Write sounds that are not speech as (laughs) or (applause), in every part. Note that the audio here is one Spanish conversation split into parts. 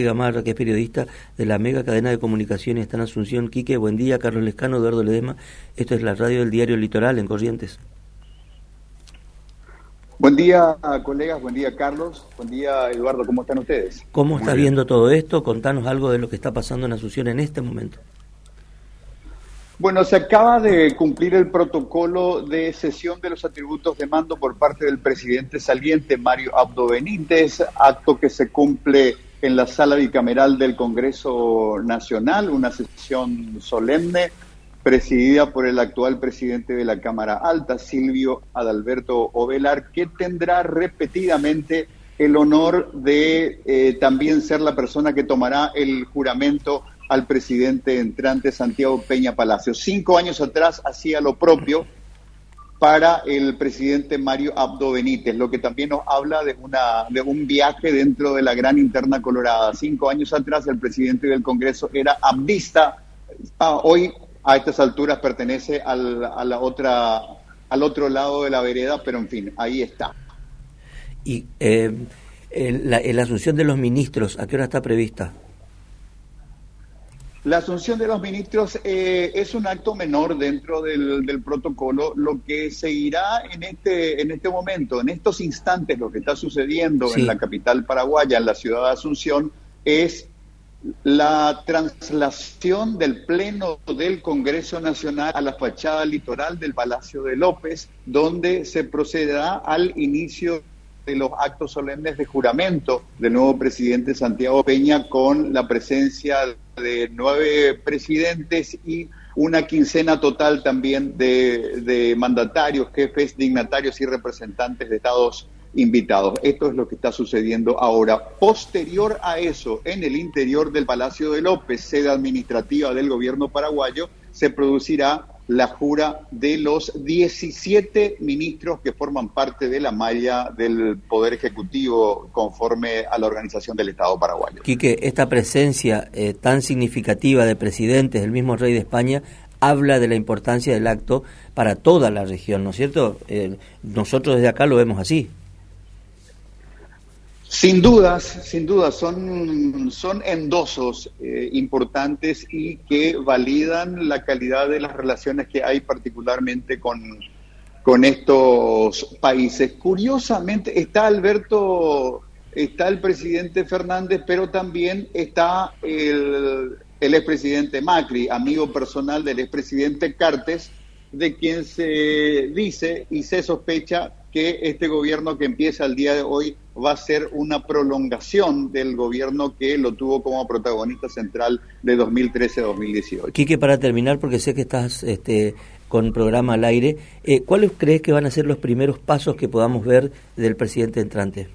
Gamarra, que es periodista de la mega cadena de comunicaciones, está en Asunción. Quique, buen día. Carlos Lescano, Eduardo Ledema. Esto es la radio del diario Litoral en Corrientes. Buen día, colegas. Buen día, Carlos. Buen día, Eduardo. ¿Cómo están ustedes? ¿Cómo está viendo todo esto? Contanos algo de lo que está pasando en Asunción en este momento. Bueno, se acaba de cumplir el protocolo de sesión de los atributos de mando por parte del presidente saliente Mario Abdo Benítez, acto que se cumple en la sala bicameral del Congreso Nacional, una sesión solemne presidida por el actual presidente de la Cámara Alta, Silvio Adalberto Ovelar, que tendrá repetidamente el honor de eh, también ser la persona que tomará el juramento al presidente entrante Santiago Peña Palacio. Cinco años atrás hacía lo propio para el presidente Mario Abdo Benítez, lo que también nos habla de, una, de un viaje dentro de la gran interna colorada. Cinco años atrás el presidente del Congreso era abdista, ah, hoy a estas alturas pertenece al, a la otra, al otro lado de la vereda, pero en fin, ahí está. ¿Y eh, la, asunción de los ministros, a qué hora está prevista? La asunción de los ministros eh, es un acto menor dentro del, protocolo. Lo que seguirá en este, en este momento, en estos instantes, lo que está sucediendo en la capital paraguaya, en la ciudad de Asunción, es la traslación del Pleno del Congreso Nacional a la fachada litoral del Palacio de López, donde se procederá al inicio de los actos solemnes de juramento del nuevo presidente Santiago Peña con la presencia de nueve presidentes y una quincena total también de, mandatarios, jefes, dignatarios y representantes de estados invitados. Esto es lo que está sucediendo ahora. Posterior a eso, en el interior del Palacio de López, sede administrativa del gobierno paraguayo, se producirá la jura de los 17 ministros que forman parte de la malla del Poder Ejecutivo conforme a la organización del Estado paraguayo. Quique, esta presencia eh, tan significativa de presidentes del mismo rey de España habla de la importancia del acto para toda la región, ¿no es cierto? Eh, nosotros desde acá lo vemos así. Sin dudas, sin dudas, son, son endosos eh, importantes y que validan la calidad de las relaciones que hay particularmente con, con estos países. Curiosamente está Alberto, está el presidente Fernández, pero también está el, el expresidente Macri, amigo personal del expresidente Cartes, de quien se dice y se sospecha que este gobierno que empieza el día de hoy va a ser una prolongación del gobierno que lo tuvo como protagonista central de 2013-2018. Quique, para terminar, porque sé que estás este, con programa al aire, eh, ¿cuáles crees que van a ser los primeros pasos que podamos ver del presidente entrante?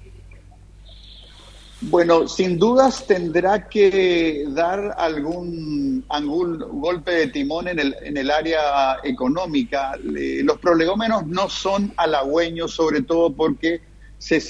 Bueno, sin dudas tendrá que dar algún, algún golpe de timón en el, en el área económica. los prolegómenos no son halagüeños, sobre todo porque se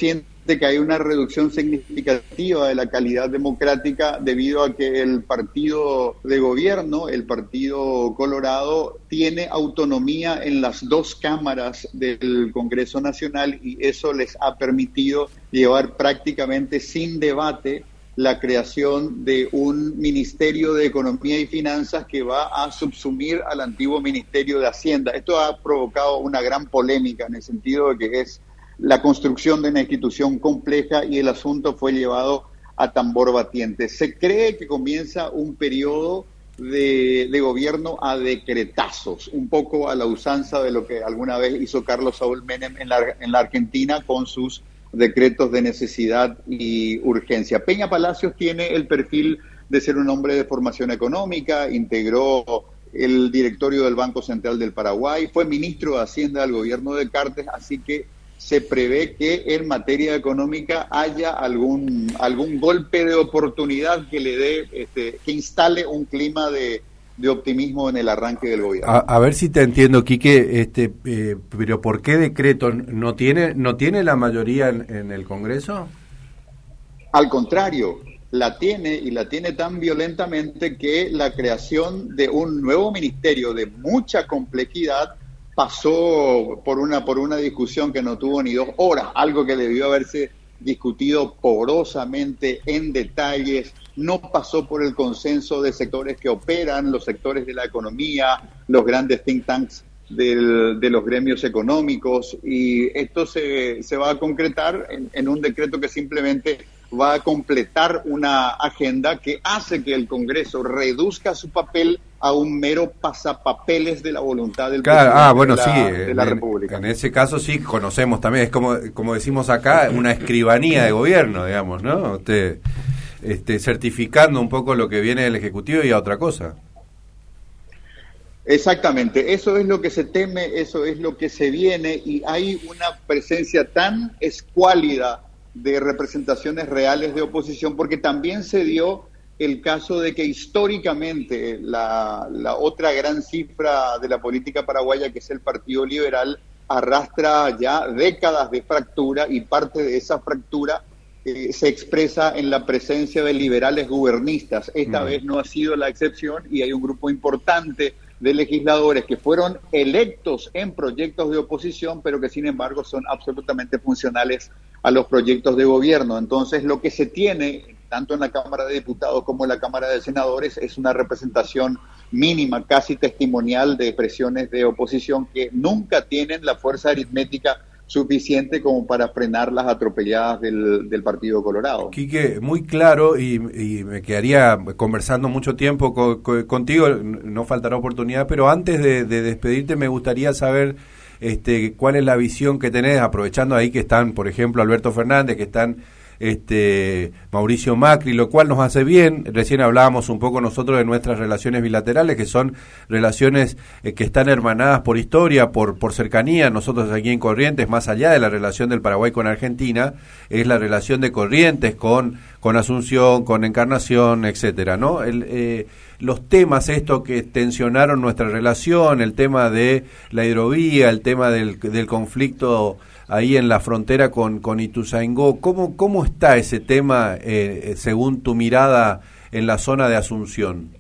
siente que hay una reducción significativa de la calidad democrática debido a que el partido de gobierno, el Partido Colorado, tiene autonomía en las dos cámaras del Congreso Nacional y eso les ha permitido llevar prácticamente sin debate la creación de un Ministerio de Economía y Finanzas que va a subsumir al antiguo Ministerio de Hacienda. Esto ha provocado una gran polémica en el sentido de que es la construcción de una institución compleja y el asunto fue llevado a tambor batiente. Se cree que comienza un periodo de, gobierno a decretazos, un poco a la usanza de lo que alguna vez hizo Carlos Saúl Menem en la, en la Argentina con sus decretos de necesidad y urgencia. Peña Palacios tiene el perfil de ser un hombre de formación económica, integró el directorio del Banco Central del Paraguay, fue ministro de Hacienda del gobierno de Cartes, así que se prevé que en materia económica haya algún, algún golpe de oportunidad que le dé, este, que instale un clima de, optimismo en el arranque del gobierno. A, ver si te entiendo, Quique, este, eh, pero ¿por qué decreto no tiene, no tiene la mayoría en, el Congreso? Al contrario, la tiene y la tiene tan violentamente que la creación de un nuevo ministerio de mucha complejidad pasó por una, por una discusión que no tuvo ni dos horas, algo que debió haberse discutido porosamente en detalles no pasó por el consenso de sectores que operan, los sectores de la economía, los grandes think tanks de los gremios económicos y esto se, se va a concretar en, un decreto que simplemente va a completar una agenda que hace que el Congreso reduzca su papel a un mero pasapapeles de la voluntad del presidente ah, bueno, sí, de la República. En ese caso sí conocemos también, es como, como decimos acá, una escribanía de gobierno, digamos, ¿no? Usted, este, certificando un poco lo que viene del Ejecutivo y a otra cosa. Exactamente, eso es lo que se teme, eso es lo que se viene y hay una presencia tan escuálida de representaciones reales de oposición porque también se dio el caso de que históricamente la, la otra gran cifra de la política paraguaya, que es el Partido Liberal, arrastra ya décadas de fractura y parte de esa fractura eh, se expresa en la presencia de liberales gubernistas. Esta mm. vez no ha sido la excepción y hay un grupo importante de legisladores que fueron electos en proyectos de oposición, pero que sin embargo son absolutamente funcionales a los proyectos de gobierno. Entonces, lo que se tiene, tanto en la Cámara de Diputados como en la Cámara de Senadores, es una representación mínima, casi testimonial de expresiones de oposición que nunca tienen la fuerza aritmética suficiente como para frenar las atropelladas del, del Partido Colorado. Quique, muy claro y, me quedaría conversando mucho tiempo contigo, no faltará oportunidad, pero antes de, despedirte me gustaría saber este, cuál es la visión que tenés, aprovechando ahí que están, por ejemplo, Alberto Fernández, que están este, Mauricio Macri, lo cual nos hace bien. Recién hablábamos un poco nosotros de nuestras relaciones bilaterales, que son relaciones eh, que están hermanadas por historia, por, por cercanía. Nosotros aquí en Corrientes, más allá de la relación del Paraguay con Argentina, es la relación de Corrientes con, con Asunción, con Encarnación, etcétera, ¿no? El, eh, los temas estos que tensionaron nuestra relación, el tema de la hidrovía, el tema del, del conflicto ahí en la frontera con, con Ituzaingó. ¿Cómo, ¿Cómo está ese tema eh, eh, según tu mirada en la zona de Asunción?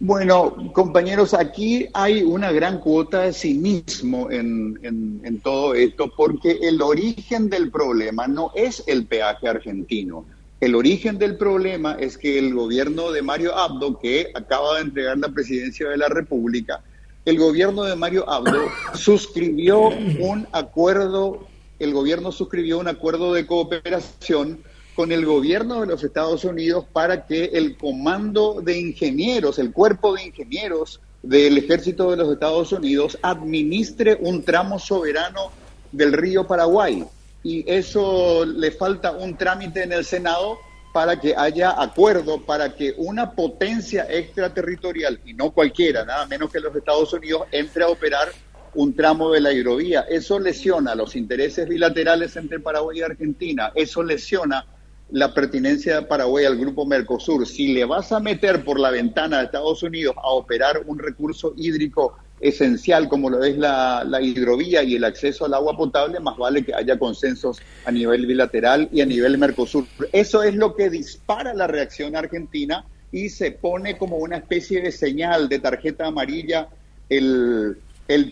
Bueno, compañeros, aquí hay una gran cuota de cinismo en, en, todo esto, porque el origen del problema no es el peaje argentino. El origen del problema es que el gobierno de Mario Abdo, que acaba de entregar la presidencia de la República, el gobierno de Mario Abdo (laughs) suscribió un acuerdo, el gobierno suscribió un acuerdo de cooperación con el gobierno de los Estados Unidos para que el comando de ingenieros, el cuerpo de ingenieros del ejército de los Estados Unidos administre un tramo soberano del río Paraguay. Y eso le falta un trámite en el Senado para que haya acuerdo, para que una potencia extraterritorial, y no cualquiera, nada menos que los Estados Unidos, entre a operar un tramo de la hidrovía. Eso lesiona los intereses bilaterales entre Paraguay y Argentina, eso lesiona la pertinencia de Paraguay al grupo Mercosur. Si le vas a meter por la ventana de Estados Unidos a operar un recurso hídrico esencial como lo es la, hidrovía y el acceso al agua potable, más vale que haya consensos a nivel bilateral y a nivel Mercosur. Eso es lo que dispara la reacción argentina y se pone como una especie de señal de tarjeta amarilla el,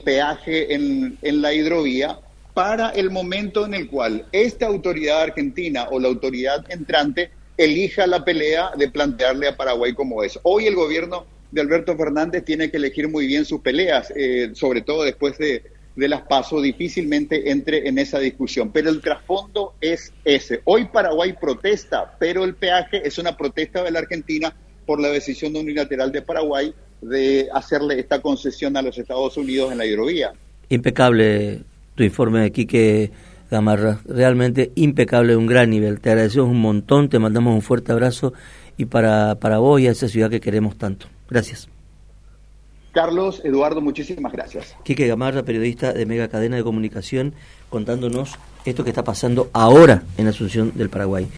peaje en, en la hidrovía para el momento en el cual esta autoridad argentina o la autoridad entrante elija la pelea de plantearle a Paraguay como es. Hoy el gobierno de Alberto Fernández tiene que elegir muy bien sus peleas, eh, sobre todo después de, de las pasos, difícilmente entre en esa discusión. Pero el trasfondo es ese. Hoy Paraguay protesta, pero el peaje es una protesta de la Argentina por la decisión unilateral de Paraguay de hacerle esta concesión a los Estados Unidos en la hidrovía. Impecable tu informe de Quique Gamarra, realmente impecable, un gran nivel. Te agradecemos un montón, te mandamos un fuerte abrazo y para, para vos y a esa ciudad que queremos tanto. Gracias. Carlos, Eduardo, muchísimas gracias. Quique Gamarra, periodista de Mega Cadena de Comunicación, contándonos esto que está pasando ahora en Asunción del Paraguay.